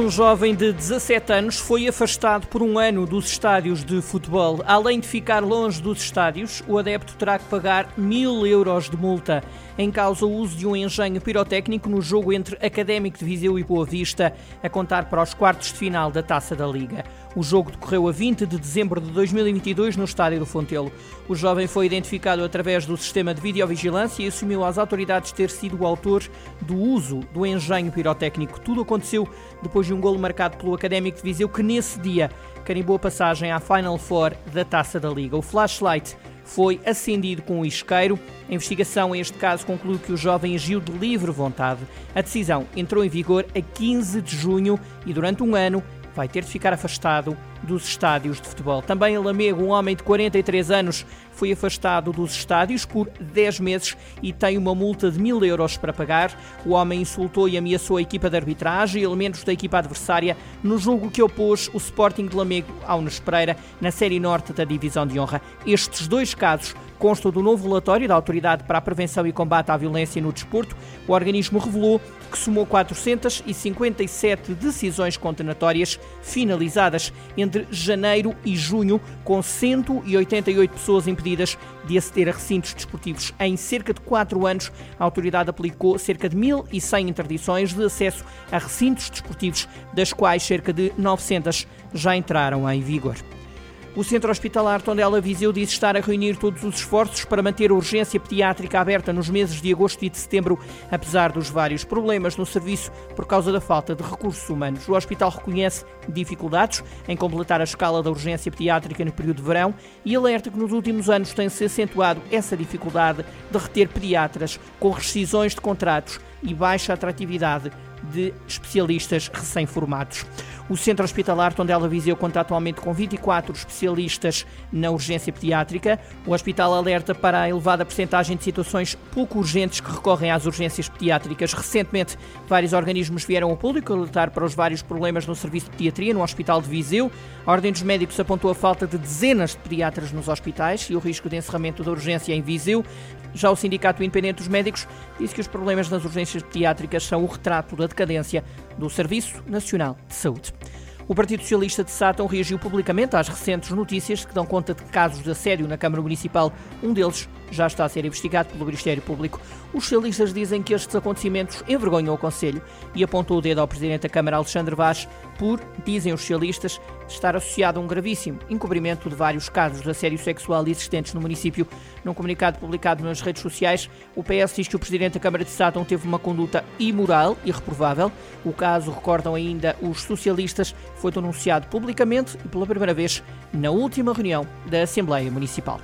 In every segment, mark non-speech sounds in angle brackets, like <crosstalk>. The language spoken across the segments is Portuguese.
Um jovem de 17 anos foi afastado por um ano dos estádios de futebol. Além de ficar longe dos estádios, o adepto terá que pagar mil euros de multa. Em causa o uso de um engenho pirotécnico no jogo entre Académico de Viseu e Boa Vista, a contar para os quartos de final da Taça da Liga. O jogo decorreu a 20 de dezembro de 2022 no estádio do Fontelo. O jovem foi identificado através do sistema de videovigilância e assumiu às autoridades ter sido o autor do uso do engenho pirotécnico. Tudo aconteceu depois depois de um golo marcado pelo Académico de Viseu, que nesse dia carimbou a passagem à Final Four da Taça da Liga. O flashlight foi acendido com o isqueiro. A investigação, em este caso, concluiu que o jovem agiu de livre vontade. A decisão entrou em vigor a 15 de junho e, durante um ano, vai ter de ficar afastado dos estádios de futebol. Também em Lamego, um homem de 43 anos foi afastado dos estádios por 10 meses e tem uma multa de mil euros para pagar. O homem insultou e ameaçou a equipa de arbitragem e elementos da equipa adversária no jogo que opôs o Sporting de Lamego ao Nunes Pereira na Série Norte da Divisão de Honra. Estes dois casos constam do novo relatório da Autoridade para a Prevenção e Combate à Violência no Desporto. O organismo revelou que somou 457 decisões condenatórias finalizadas entre janeiro e junho, com 188 pessoas impedidas de aceder a recintos desportivos. Em cerca de 4 anos, a autoridade aplicou cerca de 1.100 interdições de acesso a recintos desportivos, das quais cerca de 900 já entraram em vigor. O Centro Hospitalar Tondela Viseu diz estar a reunir todos os esforços para manter a urgência pediátrica aberta nos meses de agosto e de setembro, apesar dos vários problemas no serviço por causa da falta de recursos humanos. O hospital reconhece dificuldades em completar a escala da urgência pediátrica no período de verão e alerta que nos últimos anos tem-se acentuado essa dificuldade de reter pediatras com rescisões de contratos e baixa atratividade de especialistas recém-formados. O Centro Hospitalar Tondela Viseu conta atualmente com 24 especialistas na urgência pediátrica. O hospital alerta para a elevada percentagem de situações pouco urgentes que recorrem às urgências pediátricas. Recentemente, vários organismos vieram ao público alertar para os vários problemas no serviço de pediatria no Hospital de Viseu. A Ordem dos Médicos apontou a falta de dezenas de pediatras nos hospitais e o risco de encerramento da urgência em Viseu. Já o Sindicato Independente dos Médicos disse que os problemas nas urgências pediátricas são o retrato da decadência do Serviço Nacional de Saúde. O Partido Socialista de Sátão reagiu publicamente às recentes notícias que dão conta de casos de assédio na Câmara Municipal. Um deles já está a ser investigado pelo Ministério Público. Os socialistas dizem que estes acontecimentos envergonham o Conselho e apontou o dedo ao Presidente da Câmara, Alexandre Vaz, por, dizem os socialistas, estar associado a um gravíssimo encobrimento de vários casos de assédio sexual existentes no município. Num comunicado publicado nas redes sociais, o PS diz que o Presidente da Câmara de Sátão teve uma conduta imoral e reprovável. O caso, recordam ainda os socialistas, foi denunciado publicamente e pela primeira vez na última reunião da Assembleia Municipal.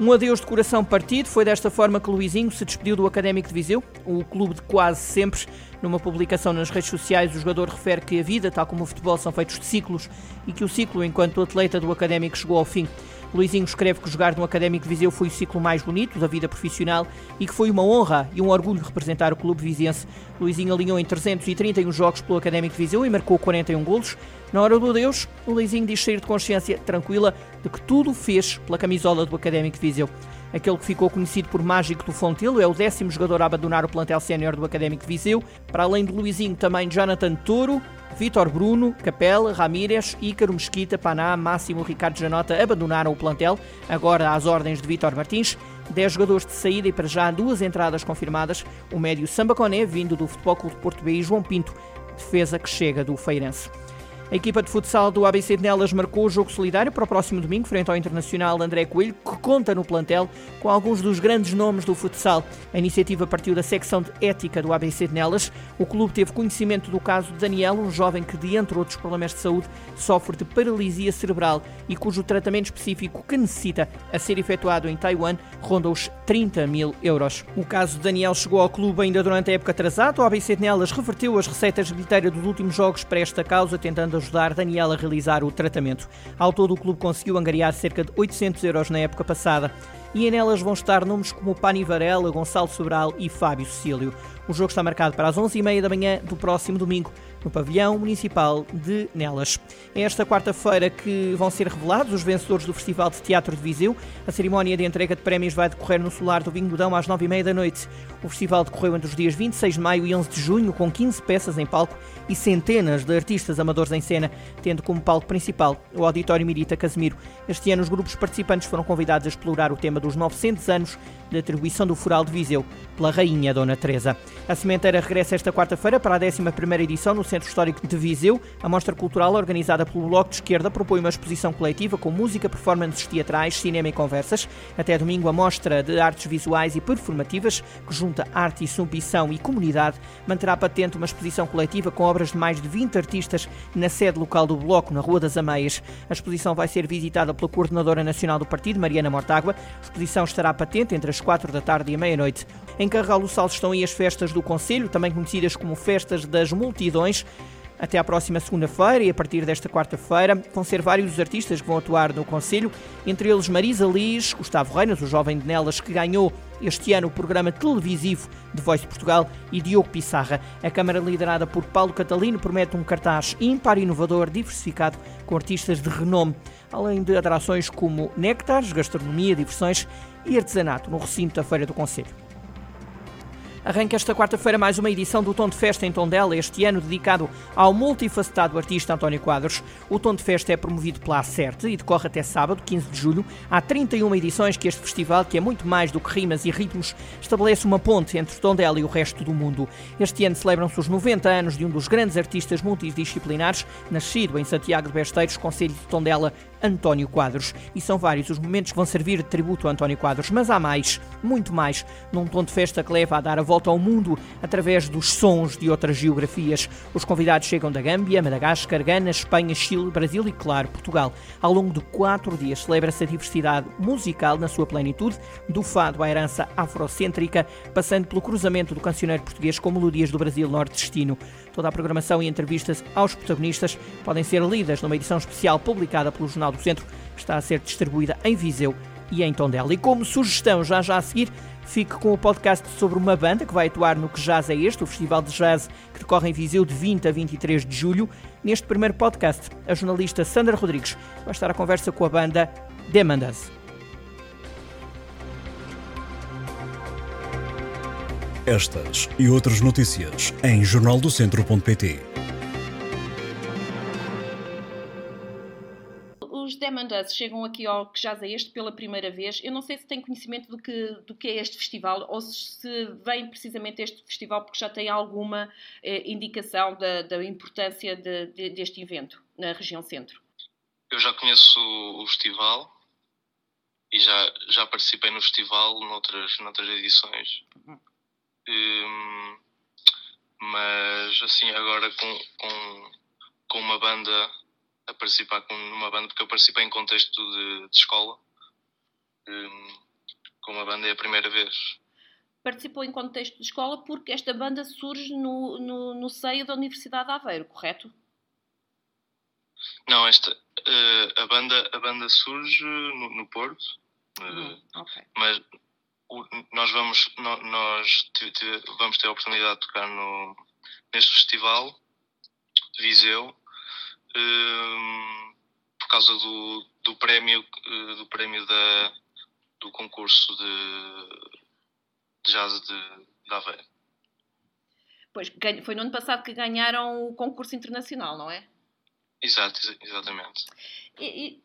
Um adeus de coração partido. Foi desta forma que Luizinho se despediu do Académico de Viseu, o clube de quase sempre. Numa publicação nas redes sociais, o jogador refere que a vida, tal como o futebol, são feitos de ciclos e que o ciclo enquanto atleta do Académico chegou ao fim. Luizinho escreve que jogar no Académico Viseu foi o ciclo mais bonito da vida profissional e que foi uma honra e um orgulho representar o clube viziense. Luizinho alinhou em 331 jogos pelo Académico Viseu e marcou 41 golos. Na hora do adeus, o Luizinho diz sair de consciência tranquila de que tudo fez pela camisola do Académico Viseu. Aquele que ficou conhecido por Mágico do Fontelo é o décimo jogador a abandonar o plantel sénior do Académico de Viseu. Para além de Luizinho, também Jonathan Toro, Vítor Bruno, Capela, Ramírez, Ícaro Mesquita, Paná, Máximo Ricardo Janota abandonaram o plantel, agora às ordens de Vítor Martins. 10 jogadores de saída e para já duas entradas confirmadas. O médio Samba Coné, vindo do Futebol Clube de Porto B e João Pinto, defesa que chega do Feirense. A equipa de futsal do ABC de Nelas marcou o jogo solidário para o próximo domingo, frente ao Internacional André Coelho, que conta no plantel com alguns dos grandes nomes do futsal. A iniciativa partiu da secção de ética do ABC de Nelas. O clube teve conhecimento do caso de Daniel, um jovem que, de entre outros problemas de saúde, sofre de paralisia cerebral e cujo tratamento específico que necessita a ser efetuado em Taiwan ronda os 30 mil euros. O caso de Daniel chegou ao clube ainda durante a época atrasada. O ABC de Nelas reverteu as receitas de bilheteira dos últimos jogos para esta causa, tentando ajudar Daniel a realizar o tratamento. Ao todo, o clube conseguiu angariar cerca de 800 euros na época passada e nelas vão estar nomes como Pani Varela, Gonçalo Sobral e Fábio Cecílio. O jogo está marcado para as 11h30 da manhã do próximo domingo, no pavilhão municipal de Nelas. É esta quarta-feira que vão ser revelados os vencedores do Festival de Teatro de Viseu. A cerimónia de entrega de prémios vai decorrer no Solar do Vinho do Dão às nove e meia da noite. O festival decorreu entre os dias 26 de maio e 11 de junho, com 15 peças em palco e centenas de artistas amadores em cena, tendo como palco principal o Auditório Mirita Casemiro. Este ano, os grupos participantes foram convidados a explorar o tema dos 900 anos da atribuição do Fural de Viseu pela Rainha Dona Teresa. A Sementeira regressa esta quarta-feira para a 11ª edição no Centro Histórico de Viseu. A mostra cultural, organizada pelo Bloco de Esquerda, propõe uma exposição coletiva com música, performances teatrais, cinema e conversas. Até domingo, a mostra de artes visuais e performativas, que junta arte e submissão e comunidade, manterá patente uma exposição coletiva com obras de mais de 20 artistas na sede local do Bloco, na Rua das Ameias. A exposição vai ser visitada pela Coordenadora Nacional do Partido, Mariana Mortágua. A exposição estará patente entre as 4 da tarde e a meia-noite. Em Carral do Sal estão aí as festas do Conselho, também conhecidas como Festas das Multidões. Até à próxima segunda-feira e a partir desta quarta-feira vão ser vários os artistas que vão atuar no Conselho, entre eles Marisa Liz, Gustavo Reinas, o jovem de Nelas que ganhou este ano o programa televisivo de Voice Portugal e Diogo Pissarra. A Câmara liderada por Paulo Catalino promete um cartaz ímpar, inovador, diversificado com artistas de renome, além de atrações como néctares, gastronomia, diversões e artesanato no recinto da Feira do Conselho. Arranca esta quarta-feira mais uma edição do Tom de Festa em Tondela, este ano dedicado ao multifacetado artista António Quadros. O Tom de Festa é promovido pela Acerte e decorre até sábado, 15 de julho. Há 31 edições que este festival, que é muito mais do que rimas e ritmos, estabelece uma ponte entre Tondela e o resto do mundo. Este ano celebram-se os 90 anos de um dos grandes artistas multidisciplinares, nascido em Santiago de Besteiros, Conselho de Tondela, António Quadros. E são vários os momentos que vão servir de tributo a António Quadros, mas há mais, muito mais, num tom de festa que leva a dar a volta ao mundo através dos sons de outras geografias. Os convidados chegam da Gâmbia, Madagascar, Gana, Espanha, Chile, Brasil e, claro, Portugal. Ao longo de quatro dias celebra-se a diversidade musical na sua plenitude, do fado à herança afrocêntrica, passando pelo cruzamento do cancioneiro português com melodias do Brasil nordestino. Toda a programação e entrevistas aos protagonistas podem ser lidas numa edição especial publicada pelo Jornal do Centro, que está a ser distribuída em Viseu e em Tondela. E como sugestão, já já a seguir, fique com o podcast sobre uma banda que vai atuar no Que Jazz é Este, o festival de jazz que decorre em Viseu de 20 a 23 de julho. Neste primeiro podcast, a jornalista Sandra Rodrigues vai estar à conversa com a banda Demandas. Estas e outras notícias em jornaldocentro.pt. Os Demandas chegam aqui ao que já é este pela primeira vez. Eu não sei se tem conhecimento do que, do que é este festival ou se vem precisamente este festival porque já tem alguma eh, indicação da, da importância de, de, deste evento na região centro. Eu já conheço o festival e já, já participei no festival noutras, noutras edições. Uhum. Um, mas assim, agora com, com, com uma banda, a participar com uma banda, porque eu participei em contexto de, de escola, um, com uma banda é a primeira vez. Participou em contexto de escola porque esta banda surge no, no, no seio da Universidade de Aveiro, correto? Não, esta, uh, a, banda, a banda surge no, no Porto, uh, okay. mas nós vamos nós vamos ter a oportunidade de tocar no, neste festival de Viseu por causa do, do prémio eh, do prémio da, do concurso de, de jazz de, de Aveiro. Pois, foi no ano passado que ganharam o concurso internacional, não é? Exato, exatamente. E, e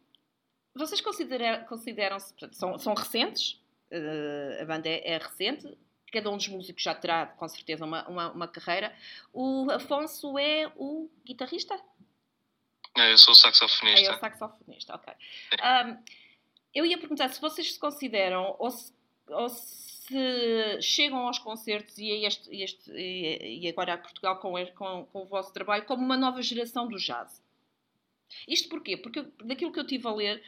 vocês consideram, consideram-se, são, são recentes, uh, a banda é, é, recente, cada um dos músicos já terá com certeza uma, uma, uma, carreira. O Afonso é o guitarrista? É, eu sou saxofonista. É, o saxofonista, ok. Um, eu ia perguntar se vocês se consideram ou se, ou se chegam aos concertos e, este, este, e agora a Portugal com, com, com o vosso trabalho como uma nova geração do jazz. Isto porquê? Porque daquilo que eu tive a ler,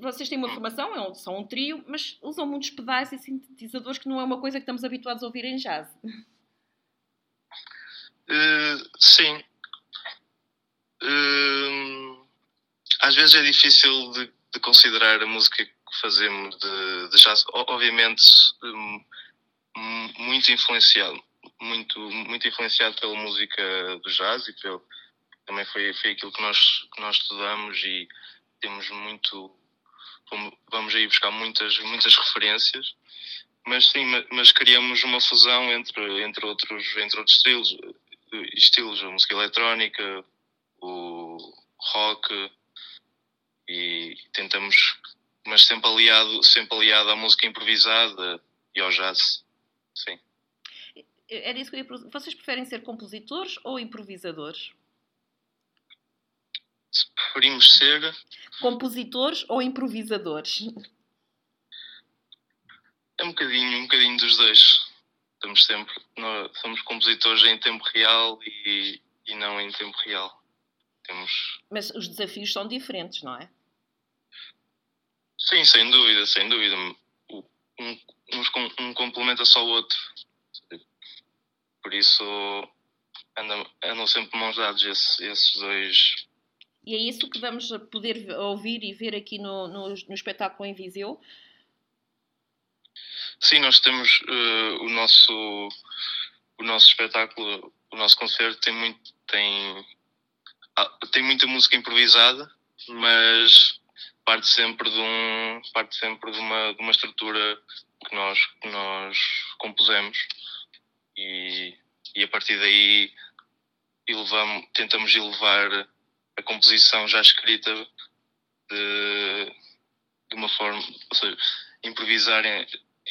vocês têm uma formação, é são um trio, mas usam muitos pedais e sintetizadores que não é uma coisa que estamos habituados a ouvir em jazz. Uh, sim. Uh, às vezes é difícil de, de, considerar a música que fazemos de, de jazz, obviamente um, muito influenciado muito, muito influenciado pela música do jazz e pelo, também foi, foi aquilo que nós, que nós estudamos e temos muito. Vamos aí buscar muitas, muitas referências, mas sim, mas queríamos uma fusão entre, entre, outros, entre outros estilos, estilos, a música eletrónica, o rock, e tentamos, mas sempre aliado, sempre aliado à música improvisada e ao jazz, sim. Era isso que eu ia Vocês preferem ser compositores ou improvisadores? Se preferimos ser... Compositores ou improvisadores? É um bocadinho, um bocadinho dos dois. Estamos sempre, nós somos compositores em tempo real e, e não em tempo real. Temos... Mas os desafios são diferentes, não é? Sim, sem dúvida, sem dúvida. Um, um, complementa só o outro. Por isso andam, andam sempre mãos dadas esses, esses dois. E é isso que vamos poder ouvir e ver aqui no, no, no espetáculo em Viseu? Sim, nós temos uh, o nosso o nosso espetáculo, o nosso concerto tem muito tem tem muita música improvisada, mas parte sempre de um parte sempre de uma, de uma estrutura que nós que nós compusemos. E, e a partir daí elevamos, tentamos elevar a composição já escrita de, de uma forma, ou seja, improvisar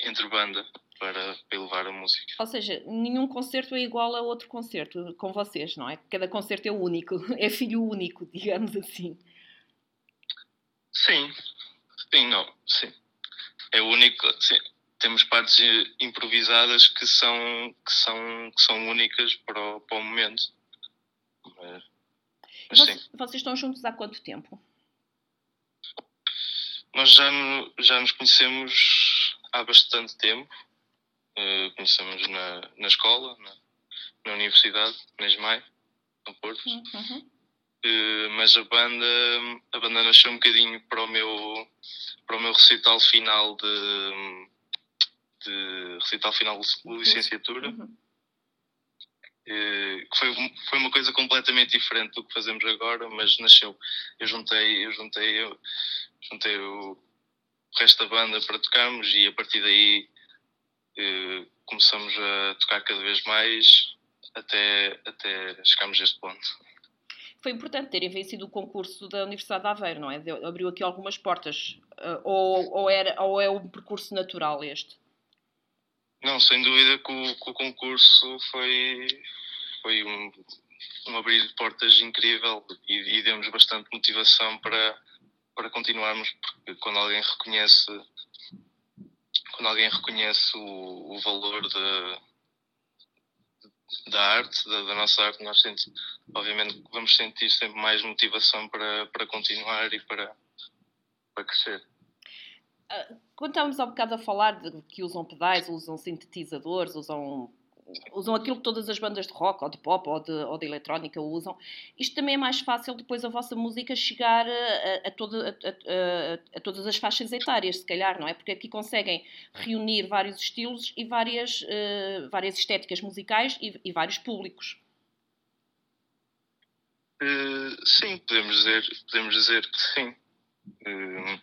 entre banda para elevar a música. Ou seja, nenhum concerto é igual a outro concerto com vocês, não é? Cada concerto é único, <laughs> é filho único, digamos assim. Sim, sim, não, sim. É único, sim. Temos partes improvisadas que são, que são, que são únicas para o, para o momento. Mas, mas vocês, vocês estão juntos há quanto tempo? Nós já, já nos conhecemos há bastante tempo. Uh, conhecemos na, na escola, na, na universidade, na ESMAI, no Porto. Uhum. Eh, mas a banda, a banda nasceu um bocadinho para o meu, para o meu recital final de, de recital final de licenciatura. Uhum. Uh, que foi, foi uma coisa completamente diferente do que fazemos agora, mas nasceu. Eu juntei, eu juntei, eu juntei o, o resto da banda para tocarmos e a partir daí uh, começamos a tocar cada vez mais até, até chegarmos a este ponto foi importante terem vencido o concurso da Universidade de Aveiro, não é? Abriu aqui algumas portas. Uh, ou, ou, era, ou é um percurso natural este? Não, sem dúvida que o, que o concurso foi, foi um, um, abrir de portas incrível e, e deu-nos bastante motivação para, para continuarmos, porque quando alguém reconhece quando alguém reconhece o, o valor de, da arte, da, da, nossa arte, nós sentimos, obviamente vamos sentir sempre mais motivação para, para continuar e para, para crescer. Ah, quando estávamos há bocado a falar de que usam pedais, usam sintetizadores, usam usam aquilo que todas as bandas de rock ou de pop ou de, ou de eletrónica usam. Isto também é mais fácil depois a vossa música chegar a, a, toda, a, a, todas as faixas etárias, se calhar, não é? Porque aqui conseguem reunir vários estilos e várias, uh, várias estéticas musicais e, e vários públicos. Uh, sim, podemos dizer, podemos dizer que sim. Uh,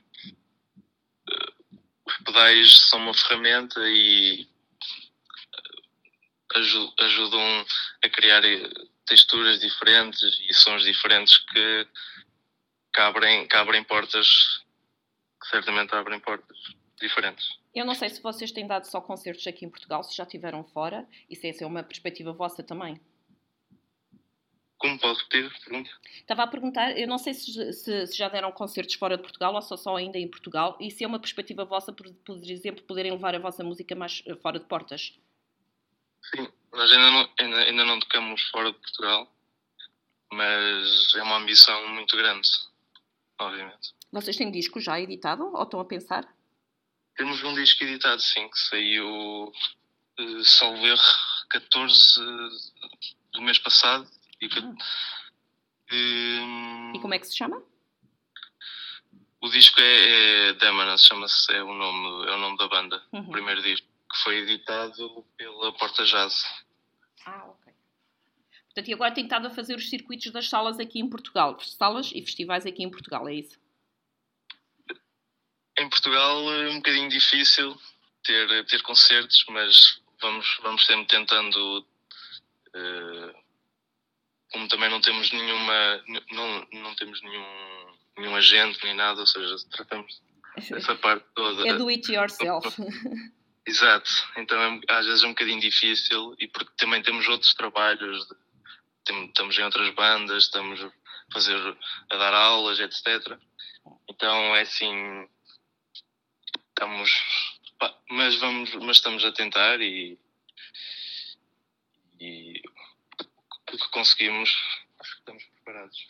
os pedais são uma ferramenta e ajudam a criar texturas diferentes e sons diferentes que, que, abrem, que abrem portas, que certamente abrem portas diferentes. Eu não sei se vocês têm dado só concertos aqui em Portugal, se já estiveram fora, e se essa é uma perspectiva vossa também. Como posso repetir pergunta? Estava a perguntar, eu não sei se, se, se, já deram concertos fora de Portugal ou só, só ainda em Portugal, e se é uma perspectiva vossa, por, por exemplo, poderem levar a vossa música mais eh, fora de portas. Sim, nós ainda não, ainda, ainda não tocamos fora de Portugal, mas é uma ambição muito grande, obviamente. Vocês têm disco já editado ou estão a pensar? Temos um disco editado, sim, que saiu, uh, salvo erro, 14 do mês passado. E, ah. e como é que se chama? O disco é, é chama-se, é o nome, é o nome da banda, uhum. o primeiro disco que foi editado pela Porta Jazz. Ah, ok. Portanto, e agora tem estado a fazer os circuitos das salas aqui em Portugal, salas e festivais aqui em Portugal, é isso? Em Portugal é um bocadinho difícil ter, ter concertos, mas vamos, vamos sempre tentando. Uh, como também não temos nenhuma. Não, não temos nenhum, nenhum agente nem nada, ou seja, tratamos <laughs> essa parte toda. É do it yourself. <laughs> Exato, então é, às vezes é um bocadinho difícil e porque também temos outros trabalhos, de, estamos em outras bandas, estamos a fazer, a dar aulas, etc. Então é assim, estamos, pá, mas vamos, mas estamos a tentar e, e o que conseguimos, acho que estamos preparados.